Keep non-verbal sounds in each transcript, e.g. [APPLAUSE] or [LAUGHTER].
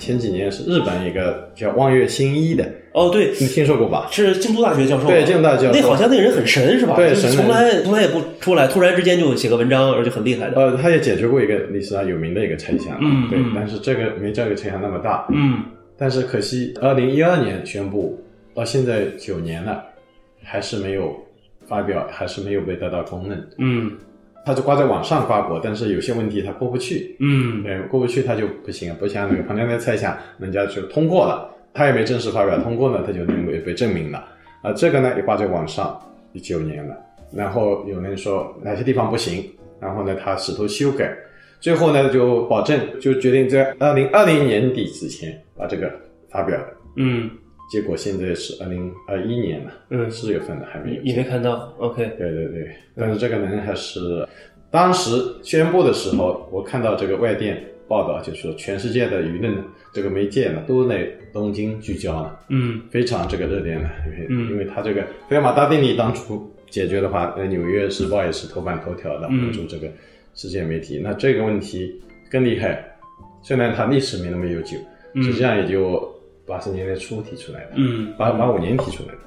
前几年是日本一个叫望月新一的，哦，对，你听说过吧？是京都大学教授。对京都大学教授那好像那个人很神是吧？就是对神从来从来也不出来，突然之间就写个文章，而且很厉害的。呃，他也解决过一个历史上有名的一个猜想，对嗯对，但是这个没这个猜想那么大，嗯但是可惜，二零一二年宣布，到现在九年了，还是没有发表，还是没有被得到公认。嗯他就挂在网上挂过，但是有些问题它过不去，嗯。对，过不去它就不行，不像那个庞加内猜想，人家就通过了，他也没正式发表，通过呢他就能够被证明了。啊，这个呢也挂在网上一九年了，然后有人说哪些地方不行，然后呢他试图修改，最后呢就保证就决定在二零二零年底之前把这个发表了。嗯结果现在是二零二一年了，嗯，四月份了还没有。你没看到？OK，对对对，但是这个人还是当时宣布的时候，我看到这个外电报道，就是说全世界的舆论这个媒介呢都在东京聚焦了，嗯。非常这个热点了，因为、嗯。因为他这个费马大定理当初解决的话，那，《纽约时报》也是头版头条的，嗯。关注这个世界媒体。那这个问题更厉害，虽然它历史没那么悠久，嗯。实际上也就八十年代初提出来的，嗯，八八五年提出来的。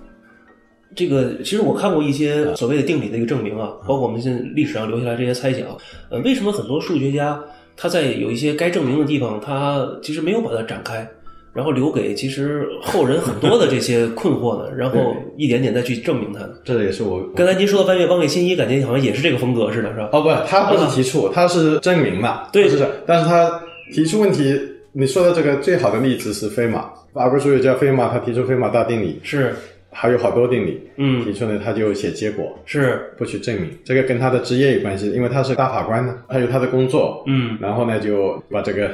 这个其实我看过一些所谓的定理的一个证明啊，包括我们现在历史上留下来这些猜想，呃，为什么很多数学家他在有一些该证明的地方，他其实没有把它展开，然后留给其实后人很多的这些困惑呢，然后一点点再去证明它呢？这也是我刚才您说的半月光给新一，感觉好像也是这个风格似的，是吧？哦，不，他不是提出，他是证明嘛？对是，但是他提出问题，你说的这个最好的例子是飞马，法国数学家飞马，他提出飞马大定理，是，还有好多定理，嗯。提出呢，他就写结果，是，不去证明。这个跟他的职业有关系，因为他是大法官呢，他有他的工作，嗯。然后呢就把这个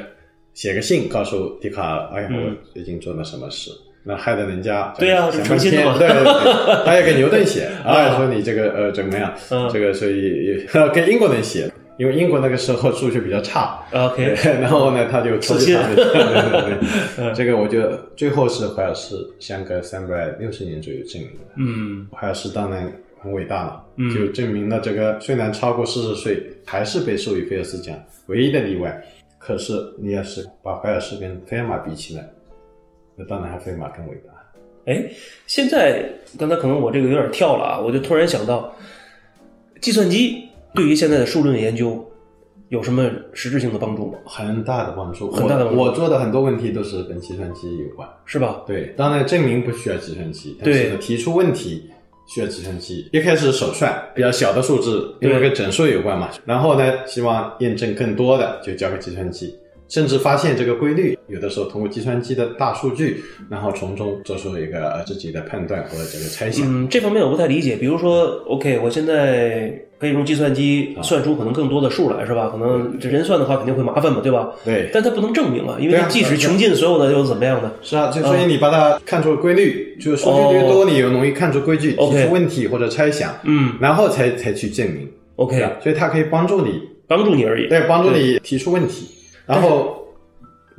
写个信告诉笛卡尔，哎呀，嗯。我最近做了什么事。那害得人家对呀想这诚心的嘛半天对对对，[LAUGHS] 他也给牛顿写，啊，说你这个呃怎么样，嗯。这个所以也 [LAUGHS] 给英国人写，因为英国那个时候数学比较差，，OK，[LAUGHS] 然后呢，他就抽私信他的，对对 [LAUGHS] 嗯对，这个我就最后是怀尔斯相隔三百六十年左右证明的。嗯。怀尔斯当然很伟大了，嗯。就证明了这个虽然超过四十岁还是被授予菲尔斯奖，唯一的例外。可是你要是把怀尔斯跟费尔马比起来，那当然还费马更伟大。哎，现在刚才可能我这个有点跳了啊，我就突然想到，计算机对于现在的数论研究有什么实质性的帮助吗？很大的帮助，很大的帮助我我做的很多问题都是跟计算机有关。是吧？对，当然证明不需要计算机，但是对，提出问题需要计算机。一开始手算比较小的数字，因为跟整数有关嘛。然后呢，希望验证更多的，就交给计算机。甚至发现这个规律，有的时候通过计算机的大数据，然后从中做出一个呃自己的判断或者这个猜想。嗯，这方面我不太理解。比如说，OK，我现在可以用计算机啊算出可能更多的数来，是吧？可能这人算的话肯定会麻烦嘛，对吧？对，但它不能证明啊，因为即使穷尽所有的又怎么样呢？是啊，就所以你把它看出规律，就是数据越多，你又容易看出规矩，提出问题或者猜想，嗯然后才才去证明。，OK，啊所以它可以帮助你，帮助你而已。对，帮助你提出问题，然后。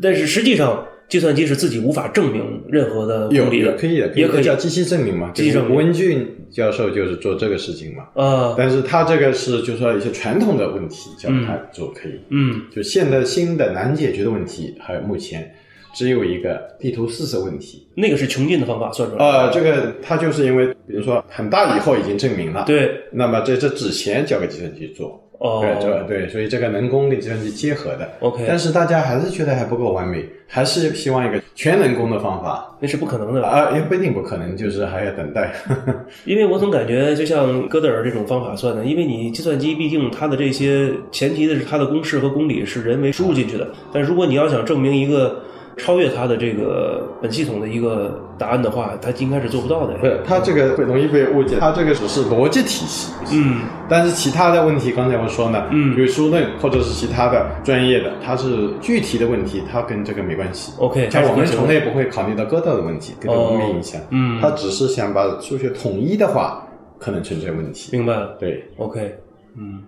但是实际上，计算机是自己无法证明任何的有公理的，可以的，也可以叫机器证明嘛。机器证明吴文俊教授就是做这个事情嘛。啊，但是他这个是就是说一些传统的问题叫他做可以，嗯就现在新的难解决的问题，还有目前只有一个地图四色问题。那个是穷尽的方法算出来的。呃，这个他就是因为比如说很大以后已经证明了，，对，那么在这之前交给计算机做。哦，对，这对，所以这个人工跟计算机结合的。OK 但是大家还是觉得还不够完美，还是希望一个全人工的方法。那是不可能的吧？啊，也不一定不可能，就是还要等待。[LAUGHS] 因为我总感觉就像哥德尔这种方法算的，因为你计算机毕竟它的这些前提的是它的公式和公理是人为输入进去的，但如果你要想证明一个超越它的这个本系统的一个答案的话，它应该是做不到的。对，它这个会容易被误解，它这个只是逻辑体系。嗯但是其他的问题，刚才我说呢，嗯比如书论或者是其他的专业的，它是具体的问题，它跟这个没关系。，OK，像我们从内内不会考虑到割到的问题，跟文明影响。嗯他只是想把数学统一的话，可能存在问题。明白了。对，OK，嗯，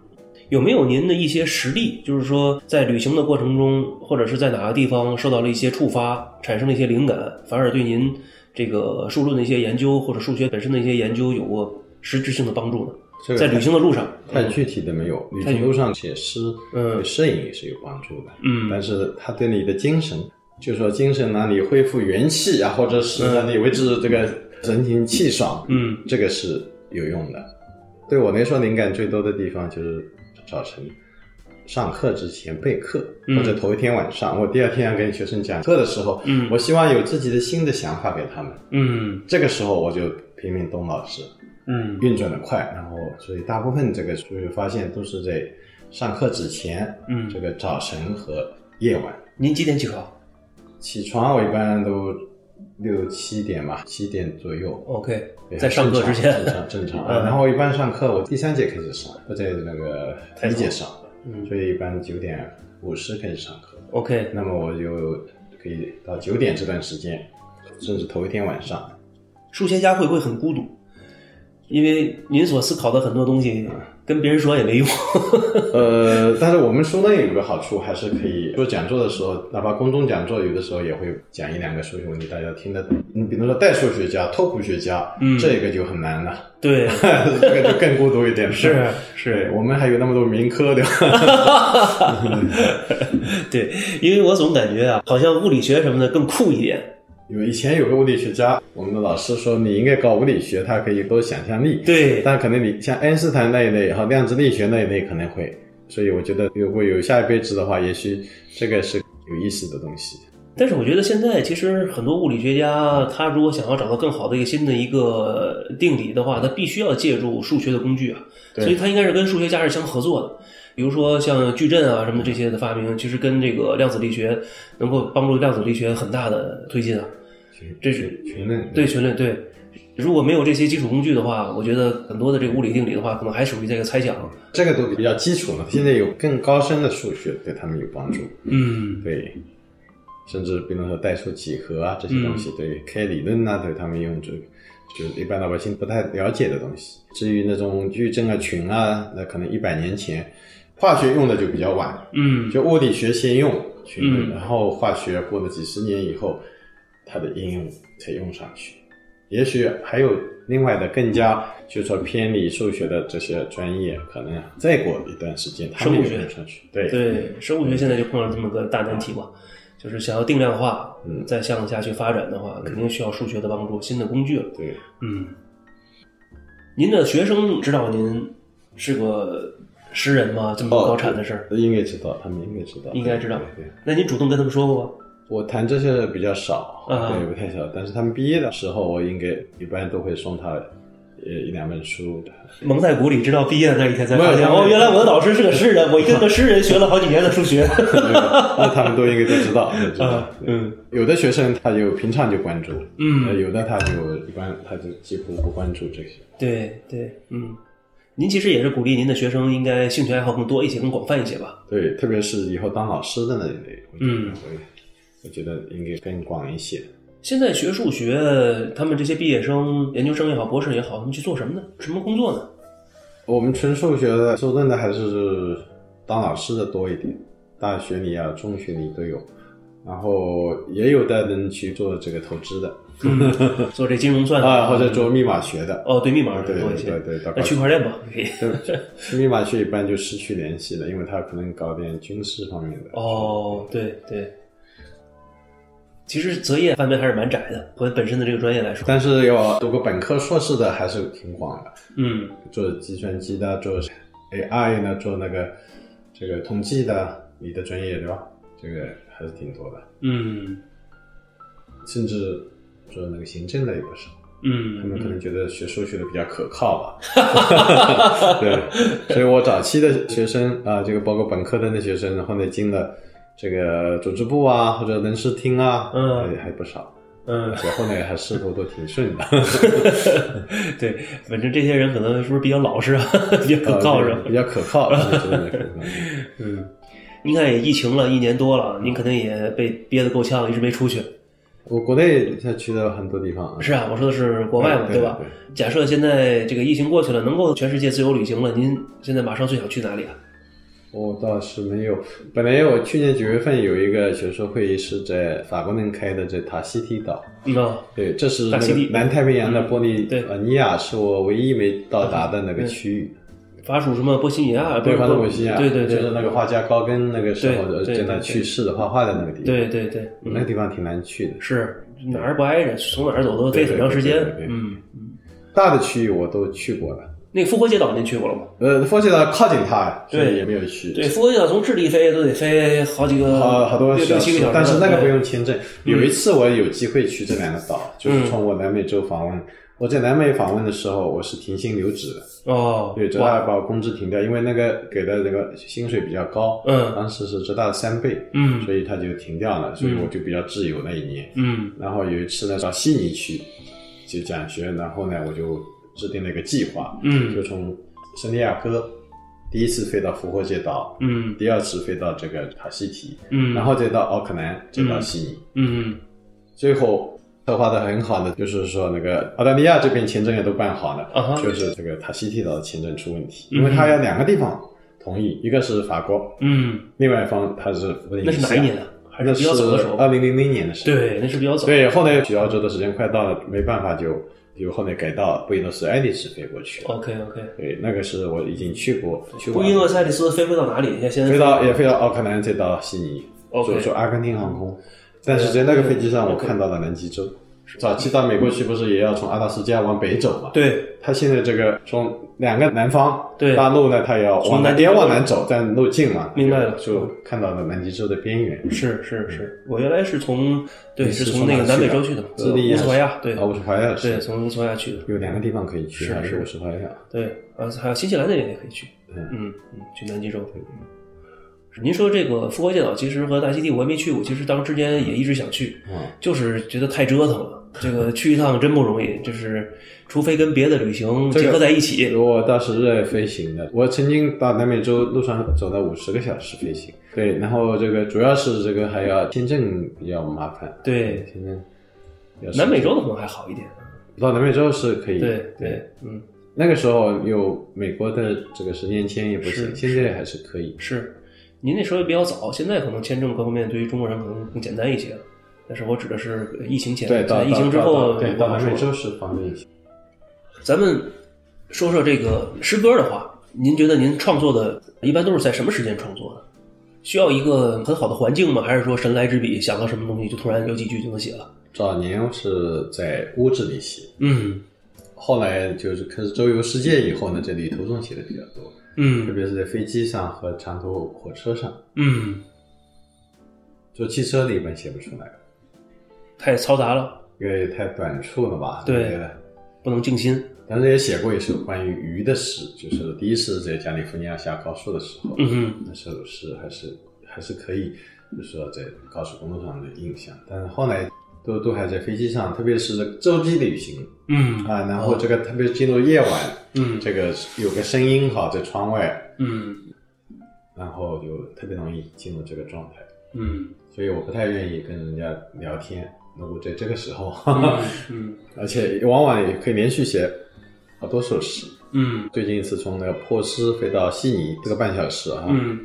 有没有您的一些实例？就是说，在旅行的过程中，或者是在哪个地方受到了一些触发，产生了一些灵感，反而对您这个数论的一些研究或者数学本身的一些研究有过实质性的帮助呢？这个在旅行的路上，太具体的没有。旅行路上写诗、嗯对摄影也是有帮助的。嗯但是它对你的精神，就是说精神哪里恢复元气啊，或者是哪里维持这个神清气爽，嗯这个是有用的。对我来说，灵感最多的地方就是早晨上课之前备课，嗯。或者头一天晚上，我第二天要给学生讲课的时候，嗯。我希望有自己的新的想法给他们。嗯。这个时候我就拼命动脑子，嗯。运转的快，然后所以大部分这个数学发现都是在上课之前，嗯。这个早晨和夜晚。您几点起床？起床我一般都六七点吧，七点左右。？OK，在上课之前正常正常。嗯然后一般上课我第三节开始上，不在那个太早一节上，嗯所以一般九点五十开始上课。OK，那么我就可以到九点这段时间，甚至头一天晚上，数学家会不会很孤独？因为您所思考的很多东西跟别人说也没用。[LAUGHS] 呃，但是我们说呢有个好处，还是可以做讲座的时候，哪怕公众讲座，有的时候也会讲一两个数学问题，大家听得懂。你比如说代数学家、拓扑学家，嗯这个就很难了，对，[LAUGHS] 这个就更孤独一点。是 [LAUGHS] 是，我们还有那么多民科对吧？对，因为我总感觉啊，好像物理学什么的更酷一点。因为以前有个物理学家，我们的老师说你应该搞物理学，它可以多想象力。对，但可能你像爱因斯坦那一类和量子力学那一类可能会，所以我觉得如果有下一辈子的话，也许这个是有意思的东西。但是我觉得现在其实很多物理学家，他如果想要找到更好的一个新的一个定理的话，他必须要借助数学的工具啊，对所以他应该是跟数学家是相合作的。比如说像矩阵啊什么这些的发明，其实跟这个量子力学能够帮助量子力学很大的推进啊。这是群论对群论对，如果没有这些基础工具的话，我觉得很多的这个物理定理的话，可能还属于这个猜想。这个都比较基础了。现在有更高深的数学对他们有帮助，嗯对，甚至比如说代数几何啊这些东西，对开理论啊，对他们用这个就是一般老百姓不太了解的东西。至于那种矩阵啊、群啊，那可能一百年前化学用的就比较晚，嗯。就物理学先用嗯。然后化学过了几十年以后，它的应用才用上去。也许还有另外的更加，就是说偏离数学的这些专业，可能再过一段时间，他们也生物学用上去。对，对，生物学现在就碰到这么个大难题嘛，就是想要定量化，嗯。再向下去发展的话，肯定需要数学的帮助，新的工具了。对，嗯，您的学生知道您是个诗人吗？这么高产的事儿，应该知道，他们应该知道，应该知道对。对那你主动跟他们说过吗？我谈这些比较少，啊对，不太少。但是他们毕业的时候，我应该一般都会送他呃一两本书。蒙在鼓里，直到毕业的那一天才发现，哦，原来我的导师是个诗人，我跟个诗人学了好几年的数学。[LAUGHS] 那他们都应该都知道，知道 [LAUGHS] 啊。嗯有的学生他就平常就关注，嗯呃有的他就一般他就几乎不关注这些。对对，嗯，您其实也是鼓励您的学生应该兴趣爱好更多一些、更广泛一些吧？对，特别是以后当老师的那一类，我觉得嗯对，我觉得应该更广一些。现在学数学，他们这些毕业生、研究生也好、博士也好，他们去做什么呢？什么工作呢？我们纯数学的受论的还是当老师的多一点，大学里啊、中学里都有，然后也有的人去做这个投资的做这金融算 [LAUGHS] 啊，或者做密码学的。哦，对密码对。对对，大那区块链吧，可以。[LAUGHS] 密码学一般就失去联系了，因为他可能搞点军事方面的。哦，对对。其实择业范围还是蛮窄的，和本身的这个专业来说。但是要读个本科、硕士的还是挺广的，嗯做计算机的，做 AI 呢，做那个这个统计的，你的专业对吧？这个还是挺多的，嗯甚至做那个行政的也不少。他们可嗯能觉得学数学的比较可靠吧。[LAUGHS] 对，所以我早期的学生啊，这个包括本科的那学生，然后呢进了这个组织部啊，或者人事厅啊，嗯还还不少。嗯而，且后呢还仕途都挺顺的，[LAUGHS] 对，反正这些人可能是不是比较老实啊，[LAUGHS] 比较可靠是吧呃？比较可靠，真的可靠。嗯，您看也疫情了一年多了，您肯定也被憋得够呛，一直没出去。我国内才去了很多地方，是啊，我说的是国外嘛，对吧对？假设现在这个疫情过去了，能够全世界自由旅行了，您现在马上最想去哪里啊？我倒是没有。本来我去年九月份有一个学术会议是在法国能开的，在塔希提岛。嗯啊，对，这是南太平洋的波利尼亚，是我唯一没到达的那个区域。法属什么波西米亚？对，法国西亚，对对对，就是那个画家高更那个时候对对在那去世的画画的那个地方。对对对，嗯那个地方挺难去的。是哪儿不挨着，从哪儿走都费很长时间嗯，大的区域我都去过了。那个复活节岛您去过了吗？呃，复活节岛靠近它，所对以也没有去。对，复活节岛从智利飞都得飞好几个，好好多小时，但是那个不用签证。有一次我有机会去这两个岛，就是从我南美洲访问。我在南美访问的时候，我是停薪留职的，哦，对，浙大把我工资停掉，因为那个给的那个薪水比较高，嗯。当时是浙大的三倍，嗯。所以他就停掉了，所以我就比较自由那一年。嗯。然后有一次呢，到悉尼去就讲学，然后呢，我就制定了一个计划，嗯。就从圣地亚哥第一次飞到复活节岛，嗯。第二次飞到这个塔希提，嗯，然后再到奥克兰，再到悉尼，嗯。最后策划的很好的，就是说那个澳大利亚这边签证也都办好了，就是这个塔西提岛的签证出问题，嗯因为他要两个地方同意，一个是法国，嗯，另外一方他是那是哪一年？的？还那是是比较早的时候？二零零零年的时候。对，那是比较早。对，后来去澳洲的时间快到了，没办法就就后面改到布宜诺斯艾利斯飞过去。，OK OK。对，那个是我已经去过，去过布宜诺斯艾利斯飞飞到哪里？现在飞到也飞到奥克兰，再到悉尼，OK 坐坐阿根廷航空。但是在那个飞机上，我看到了南极洲。早期到美国去不是也要从阿拉斯加往北走嘛？对他现在这个从两个南方对大陆呢，他也要往南也往南走，但路近嘛，明白了就看到了南极洲的边缘。是是是，我原来是从对是是从那个南美洲去的，智利乌斯怀亚对啊，乌斯怀亚对，是从乌斯怀亚去的。有两个地方可以去，是是还是乌斯怀亚。对，呃，还有新西兰那边也可以去。嗯嗯嗯，去南极洲。嗯您说这个复活节岛其实和大溪地我还没去过，其实当之间也一直想去，嗯就是觉得太折腾了。这个 [LAUGHS] 去一趟真不容易，就是除非跟别的旅行这个结合在一起。我倒是热爱飞行的，我曾经到南美洲路上走了五十个小时飞行。对，然后这个主要是这个还要签证比较麻烦。对，签证南美洲的可能还好一点。到南美洲是可以。对对，嗯，那个时候有美国的这个十年签也不行，现在还是可以。是。您那时候也比较早，现在可能签证各方面对于中国人可能更简单一些了。但是我指的是疫情前，对，到在疫情之后到对，到南美洲是方便一些。咱们说说这个诗歌的话，您觉得您创作的一般都是在什么时间创作的？需要一个很好的环境吗？还是说神来之笔，想到什么东西就突然有几句就能写了？早年是在屋子里写，嗯后来就是开始周游世界以后呢，在旅途中写的比较多，特嗯别是在飞机上和长途火车上。嗯，坐汽车里面写不出来，太嘈杂了，因为太短促了吧？对不能静心。但是也写过一首关于鱼的诗，就是第一次在加利福尼亚下高速的时候，嗯哼那首诗还是还是可以，就是说在高速公路上的印象。但是后来都都还在飞机上，特别是这个洲际旅行嗯啊，然后这个特别是进入夜晚，嗯这个有个声音哈在窗外，嗯然后就特别容易进入这个状态。嗯所以我不太愿意跟人家聊天。如果在这个时候，[LAUGHS] 嗯而且往往也可以连续写好多首诗。嗯最近一次从那个珀斯飞到悉尼，这个半小时啊，嗯，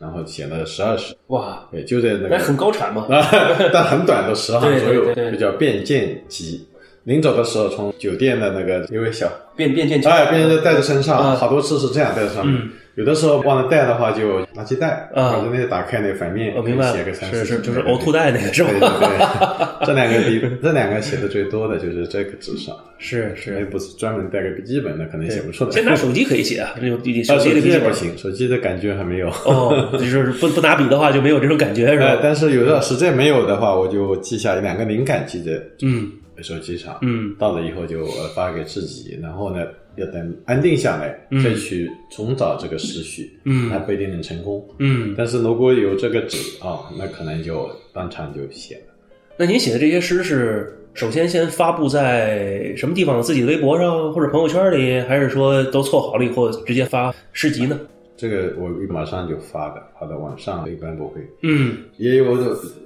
然后写了十二首，哇，对，就在那个，那很高产嘛。啊，[LAUGHS] 但很短的十行左右对对，比较便见集。临走的时候，从酒店的那个有位小变变剑桥，哎，别人带在身上，啊好多次是这样带在上面。嗯有的时候忘了带的话，就垃圾袋，啊把那个打开那个反面，我明白，写个三是是，四句就是呕吐袋那个是对对吧？对，[LAUGHS] 这两个笔这两个写的最多的就是这个纸上，是是，因为不是专门带个笔记本的，可能写不出来。[LAUGHS] 先拿手机可以写啊，[LAUGHS] 这有笔记啊，手机的笔记本不。行，手机的感觉还没有。哦，就是不不拿笔的话就没有这种感觉是呃，吧？但是有的实在没有的话，我就记下两个灵感，记在嗯手机场，嗯到了以后就呃发给自己，然后呢要等安定下来嗯再去重找这个思绪，嗯那不一定能成功。嗯。但是如果有这个纸啊、那可能就当场就写了。那您写的这些诗是首先先发布在什么地方？自己的微博上或者朋友圈里，还是说都凑好了以后直接发诗集呢？这个我马上就发的，发到网上一般不会。嗯也有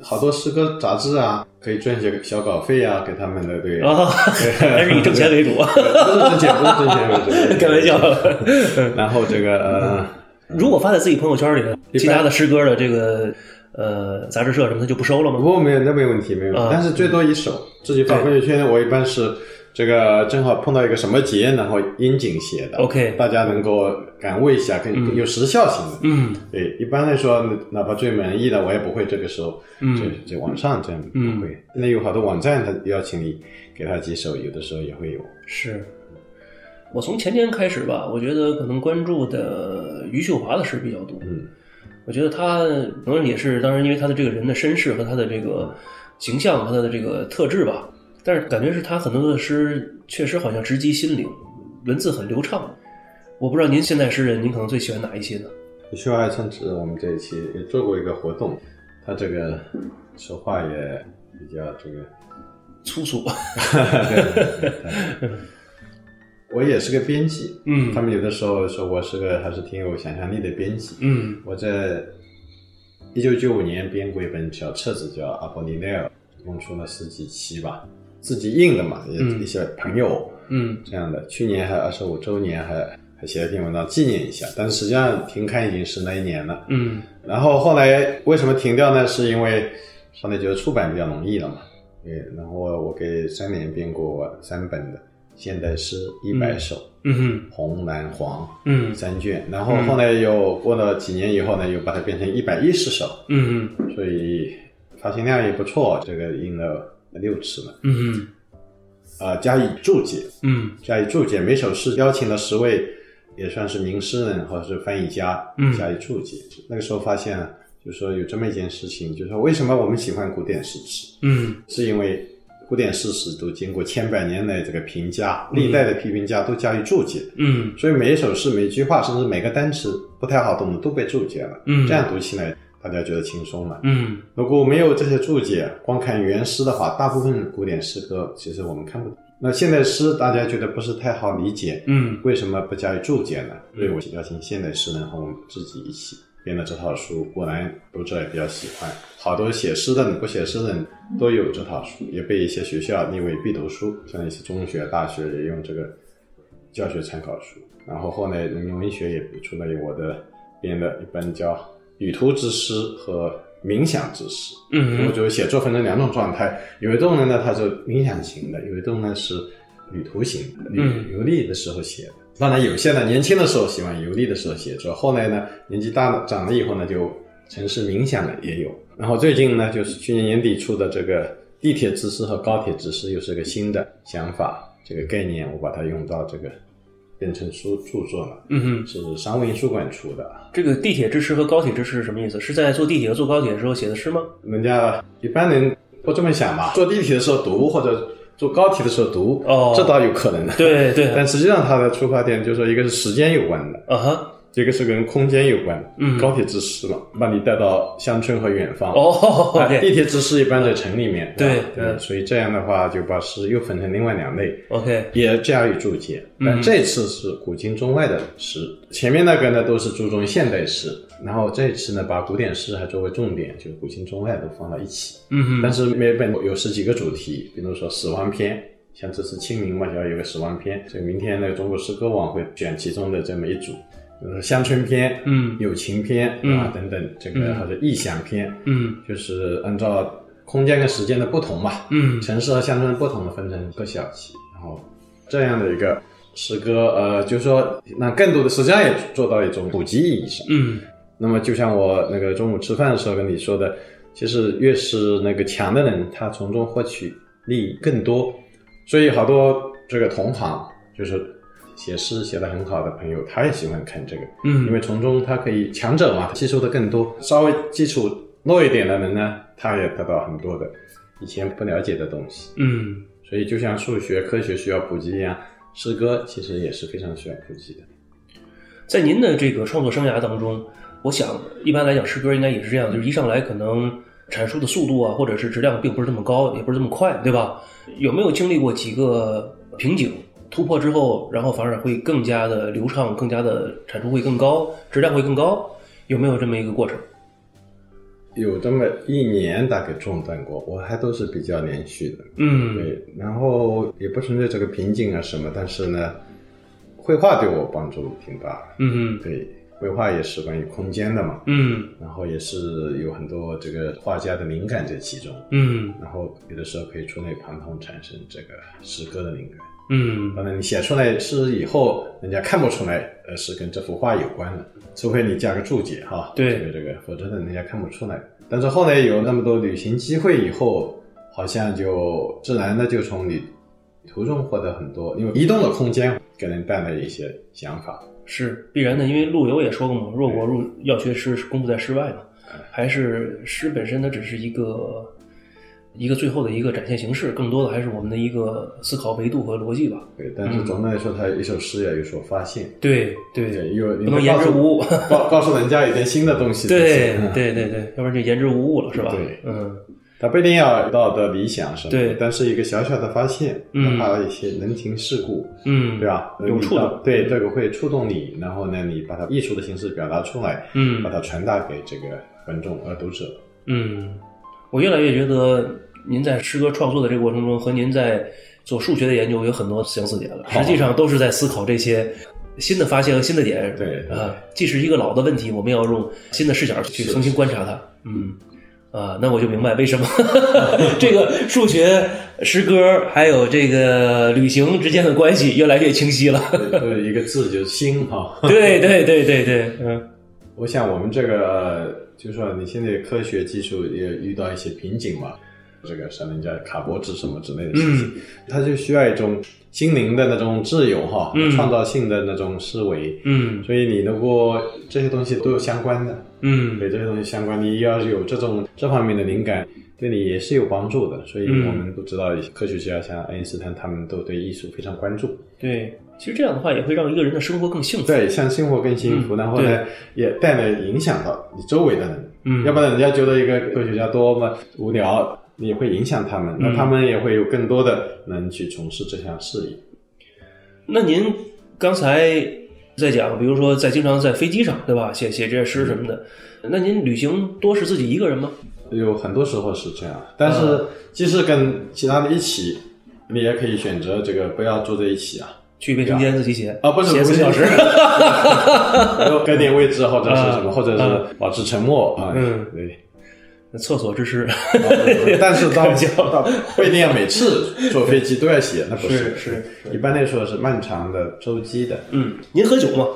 好多诗歌杂志啊，可以赚些小稿费啊，给他们的对。啊，还是以挣钱为主，不是挣钱，不是挣钱为主。[LAUGHS] 开玩笑。然后这个呃，如果发在自己朋友圈里，一般其他的诗歌的这个呃杂志社什么，他就不收了吗？不没有那没问题，没有啊。但是最多一首，自己发朋友圈，我一般是这个正好碰到一个什么节，然后应景写的。OK 大家能够感悟一下，更更有时效性的。嗯对，一般来说，哪怕最满意的，我也不会这个时候嗯在在网上这样不会。现在有好多网站，他邀请你给他几首，有的时候也会有。是。我从前年开始吧，我觉得可能关注的余秀华的诗比较多。嗯，我觉得他可能也是，当然因为他的这个人的身世和他的这个形象和他的这个特质吧，但是感觉是他很多的诗确实好像直击心灵，文字很流畅。我不知道您现代诗人，您可能最喜欢哪一些呢？秀爱甚至我们这一期也做过一个活动，他这个说话也比较这个。粗俗，[LAUGHS] 我也是个编辑，嗯他们有的时候说我是个还是挺有想象力的编辑。嗯我在一九九五年编过一本小册子，叫《阿波利奈尔》，一共出了十几期吧，自己印的嘛，也嗯一些朋友嗯这样的。去年还二十五周年还还写了篇文章纪念一下，但是实际上停刊已经是那一年了。嗯然后后来为什么停掉呢？是因为上来觉得出版比较容易了嘛。对，然后我给三年编过三本的现代诗一百首，嗯哼红蓝黄嗯三卷。然后后来又过了几年以后呢，又把它变成一百一十首，嗯所以发行量也不错，这个印了六次了。嗯。啊呃，加以注解，嗯。加以注解，每首诗邀请了十位，也算是名诗人或者是翻译家嗯。加以注解。那个时候发现啊，就是说有这么一件事情，就是说为什么我们喜欢古典诗词，嗯。是因为古典诗词都经过千百年来这个评价，历代的批评家都加以注解，嗯。所以每一首诗、每一句话，甚至每个单词不太好懂的都被注解了。嗯。这样读起来大家觉得轻松了。嗯如果没有这些注解，光看原诗的话，大部分古典诗歌其实我们看不懂。那现代诗大家觉得不是太好理解，嗯为什么不加以注解呢？所以我邀请现代诗人和我们自己一起编了这套书，果然读者也比较喜欢。好多写诗的人、不写诗的人都有这套书，也被一些学校列为必读书，像一些中学、大学也用这个教学参考书。然后后来人民文学也出了我的编的一本叫《旅途之诗》和《冥想之诗》。嗯我觉得写作分成两种状态，有一种人呢，它是冥想型的，有一种呢是旅途型的，嗯旅游历的时候写的。当然，有些呢年轻的时候喜欢游历的时候写作，后来呢年纪大了长了以后呢，就城市冥想的也有。然后最近呢，就是去年年底出的这个地铁之诗和高铁之诗，又是个新的想法，这个概念我把它用到这个变成书著作了，嗯哼，是商务印书馆出的。这个地铁之诗和高铁之诗是什么意思？是在坐地铁和坐高铁的时候写的诗吗？人家一般人不这么想吧？坐地铁的时候读，或者坐高铁的时候读，哦这倒有可能的。对对，[LAUGHS] 但实际上它的出发点就是说，一个是时间有关的，啊哈，一个是跟空间有关。嗯高铁之诗嘛，把你带到乡村和远方。哦啊地铁之诗一般在城里面。对对嗯所以这样的话就把诗又分成另外两类。OK，也加以注解，嗯但这次是古今中外的诗，前面那个呢都是注重现代诗，然后这次呢把古典诗还作为重点，就是古今中外都放到一起。嗯哼，但是每本有十几个主题，比如说死亡篇，像这次清明嘛，就要有个死亡篇，所以明天那个中国诗歌网会选其中的这么一组，比如说乡村片、嗯。友情片嗯。啊等等，这个嗯。或者异想片，嗯。就是按照空间跟时间的不同嘛，嗯。城市和乡村不同的分成各小期，然后这样的一个诗歌，呃，就是说让更多的实际上也做到一种普及意义上。嗯。那么就像我那个中午吃饭的时候跟你说的，其实越是那个强的人，他从中获取利益更多，所以好多这个同行就是写诗写得很好的朋友，他也喜欢看这个，嗯，因为从中他可以强者嘛，吸收的更多，稍微基础弱一点的人呢，他也得到很多的以前不了解的东西。嗯所所以就像数学、科学需要普及一样，诗歌其实也是非常需要普及的。在您的这个创作生涯当中，我想一般来讲，诗歌应该也是这样，就是一上来可能阐述的速度啊，或者是质量并不是这么高，也不是这么快，对吧？有没有经历过几个瓶颈？突破之后，然后反而会更加的流畅，更加的产出会更高，质量会更高，有没有这么一个过程？有这么一年大概中断过，我还都是比较连续的。嗯，对，然后也不存在这个瓶颈啊什么，但是呢，绘画对我帮助挺大的。嗯对，绘画也是关于空间的嘛，嗯然后也是有很多这个画家的灵感在其中，嗯然后有的时候可以触类旁通，产生这个诗歌的灵感。嗯当然，你写出来诗以后，人家看不出来，呃，是跟这幅画有关的，除非你加个注解哈。对这个这个，否则的人家看不出来。但是后来有那么多旅行机会以后，好像就自然的就从旅途中获得很多，因为移动的空间给人带来一些想法。是必然的，因为陆游也说过嘛，若国入要学诗，功夫在诗外嘛，还是诗本身它只是一个一个最后的一个展现形式，更多的还是我们的一个思考维度和逻辑吧。对，但是总的来说，它一首诗要有所发现，对对对，有不能言之无物。[LAUGHS] 告告诉人家一点新的东西对对对对，要不然就言之无物了，是吧？对嗯它不一定要道德理想什么的，对但是一个小小的发现，嗯哪怕一些人情世故，嗯，对吧？有触动对，这个会触动你，然后呢，你把它艺术的形式表达出来，嗯把它传达给这个观众和读者。嗯，我越来越觉得您在诗歌创作的这个过程中，和您在做数学的研究有很多相似点了。实际上都是在思考这些新的发现和新的点。对对啊，既是一个老的问题，我们要用新的视角去重新观察它。嗯。啊，那我就明白为什么 [LAUGHS] 这个数学、诗歌还有这个旅行之间的关系越来越清晰了。一个字就是心哈。[LAUGHS] 对对对对对，嗯我想我们这个，呃就是说你现在科学技术也遇到一些瓶颈嘛，这个像人家卡脖子什么之类的事情，他就需要一种心灵的那种自由哈，嗯创造性的那种思维。嗯所以你如果这些东西都有相关的，嗯对这些东西相关，你要有这种这方面的灵感，对你也是有帮助的。所以嗯我们都知道，科学家像爱因斯坦，他们都对艺术非常关注。对，其实这样的话也会让一个人的生活更幸福。对，像生活更幸福，嗯然后呢，也带来影响到你周围的人。嗯要不然人家觉得一个科学家多么无聊，你也会影响他们，那嗯他们也会有更多的人去从事这项事业。那您刚才在讲，比如说在经常在飞机上，对吧？写写这些诗什么的，那您旅行多是自己一个人吗？有很多时候是这样，但是嗯即使跟其他的一起，你也可以选择这个不要坐在一起啊。去卫生间自己写啊，不是写四小时。[LAUGHS] [LAUGHS] 改点位置或者是什么，啊或者是保持沉默啊。嗯对。厕所之诗，但是 [LAUGHS] 到开玩笑到不一定要每次坐飞机都要写，那不是是一般来说是漫长的周期的。嗯，您喝酒吗？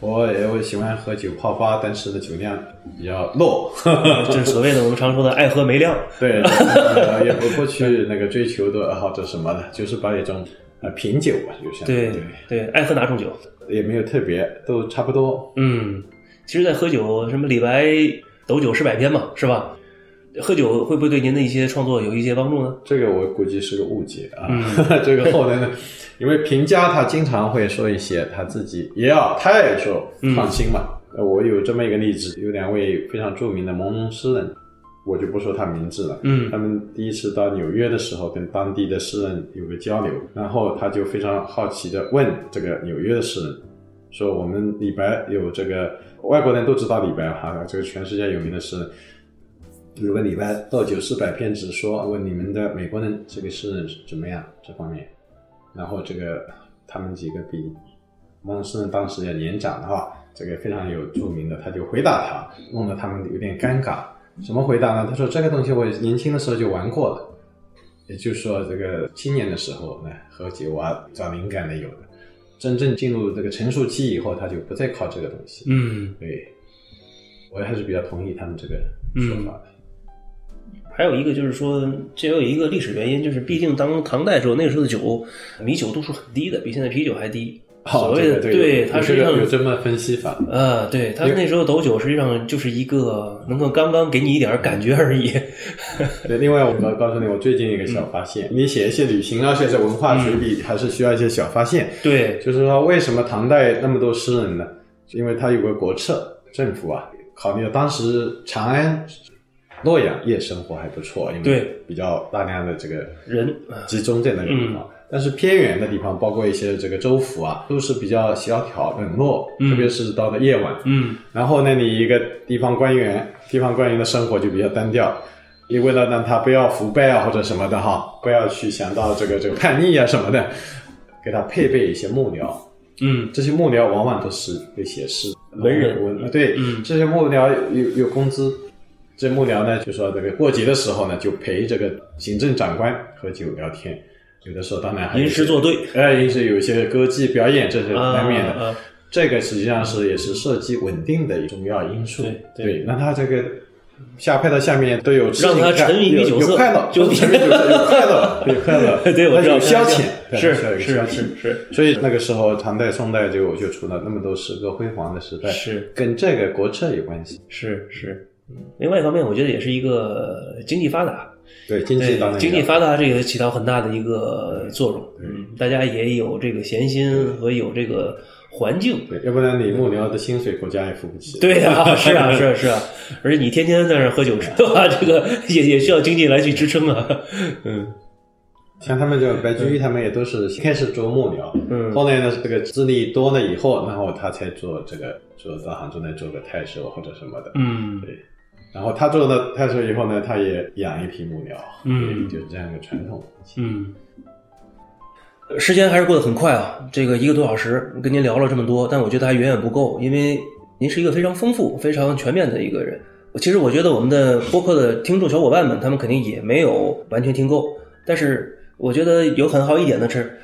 我也会喜欢喝酒泡吧，但是的酒量比较弱。[LAUGHS] 就是所谓的我们常说的爱喝没量。对，呃也不不去那个追求的或者什么的，就是把一种呃品酒吧，就像对对，对，爱喝哪种酒？也没有特别，都差不多。嗯，其实，在喝酒，什么李白斗酒诗百篇嘛，是吧？喝酒会不会对您的一些创作有一些帮助呢？这个我估计是个误解啊。[LAUGHS] 这个后来呢，因为评价他经常会说一些他自己也要，他也说创新嘛。呃我有这么一个例子，有两位非常著名的朦胧诗人，我就不说他名字了。嗯他们第一次到纽约的时候，跟当地的诗人有个交流，然后他就非常好奇的问这个纽约的诗人，说我们李白有这个外国人都知道李白哈，这个全世界有名的诗人。有个礼拜到九四百篇只说问你们的美国人这个诗人怎么样这方面，然后这个他们几个比蒙诗人当时要年长的话，这个非常有著名的，他就回答他，弄得他们有点尴尬。什么回答呢？他说这个东西我年轻的时候就玩过了，也就是说这个青年的时候呢喝酒啊找灵感的有的，真正进入这个成熟期以后，他就不再靠这个东西。嗯，对，我还是比较同意他们这个说法的。还有一个就是说，这有一个历史原因，就是毕竟当唐代时候，那个时候的酒米酒度数很低的，比现在啤酒还低。所谓的哦对对有它实际上有这么分析法。啊，对他那时候斗酒实际上就是一个能够刚刚给你一点感觉而已。[LAUGHS] 对，另外我告 [LAUGHS] 告诉你，我最近一个小发现，你写一些旅行啊，写一些文化随笔，还是需要一些小发现。对，就是说，为什么唐代那么多诗人呢？因为他有个国策，政府啊，考虑到当时长安、洛阳夜生活还不错，因为比较大量的这个人啊集中在那个地方。但是偏远的地方，包括一些这个州府啊，都是比较萧条冷落，特别是到了夜晚。嗯，然后呢，你一个地方官员，地方官员的生活就比较单调。你为了让他不要腐败啊或者什么的哈，不要去想到这个这个叛逆啊什么的，给他配备一些幕僚。嗯，这些幕僚往往都是会写诗文人文对，嗯这些幕僚有有工资。这幕僚呢，就说这个过节的时候呢，就陪这个行政长官喝酒聊天。有的时候当然还有吟诗作对，哎，也是有一些歌妓表演，这是难免的。啊啊这个实际上是也是设计稳定的一重要因素。对对那他这个下派到下面都有让他沉迷于酒色有有快乐，[LAUGHS] 就是沉迷酒色有快乐，有快乐，[LAUGHS] 对，我知道有消遣，[LAUGHS] 是是是所以那个时候，唐代、宋代就就出了那么多诗歌辉煌的时代，是跟这个国策有关系。是是。嗯另外一方面，我觉得也是一个经济发达，对经济对当然经济发达这个起到很大的一个作用。嗯，大家也有这个闲心和有这个环境。对，要不然你幕僚的薪水国家也付不起。对呀、是啊，是啊，是啊，[LAUGHS] 而且你天天在那儿喝酒吃，对吧？这个也也需要经济来去支撑啊。嗯像他们这种白居易，他们也都是先开始做幕僚，嗯后来呢，这个资历多了以后，然后他才做这个做到杭州来做个太守或者什么的。嗯对，然后他做了太守以后呢，他也养一批母鸟，嗯就是这样一个传统。嗯，时间还是过得很快啊，这个一个多小时跟您聊了这么多，但我觉得还远远不够，因为您是一个非常丰富、非常全面的一个人。其实我觉得我们的播客的听众小伙伴们，他们肯定也没有完全听够，但是我觉得有很好一点的是，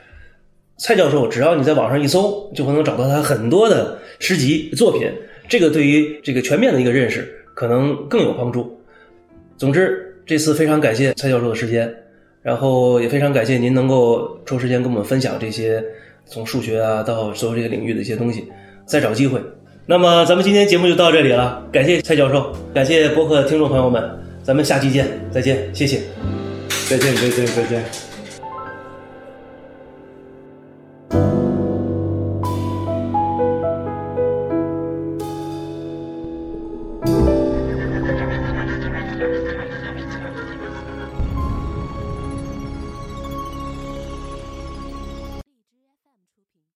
蔡教授只要你在网上一搜，就会能找到他很多的诗集作品，这个对于这个全面的一个认识可能更有帮助。总之，这次非常感谢蔡教授的时间，然后也非常感谢您能够抽时间跟我们分享这些从数学啊到所有这些领域的一些东西。再找机会。那么咱们今天节目就到这里了，感谢蔡教授，感谢播客听众朋友们，咱们下期见，再见，谢谢。再见，再见，再见。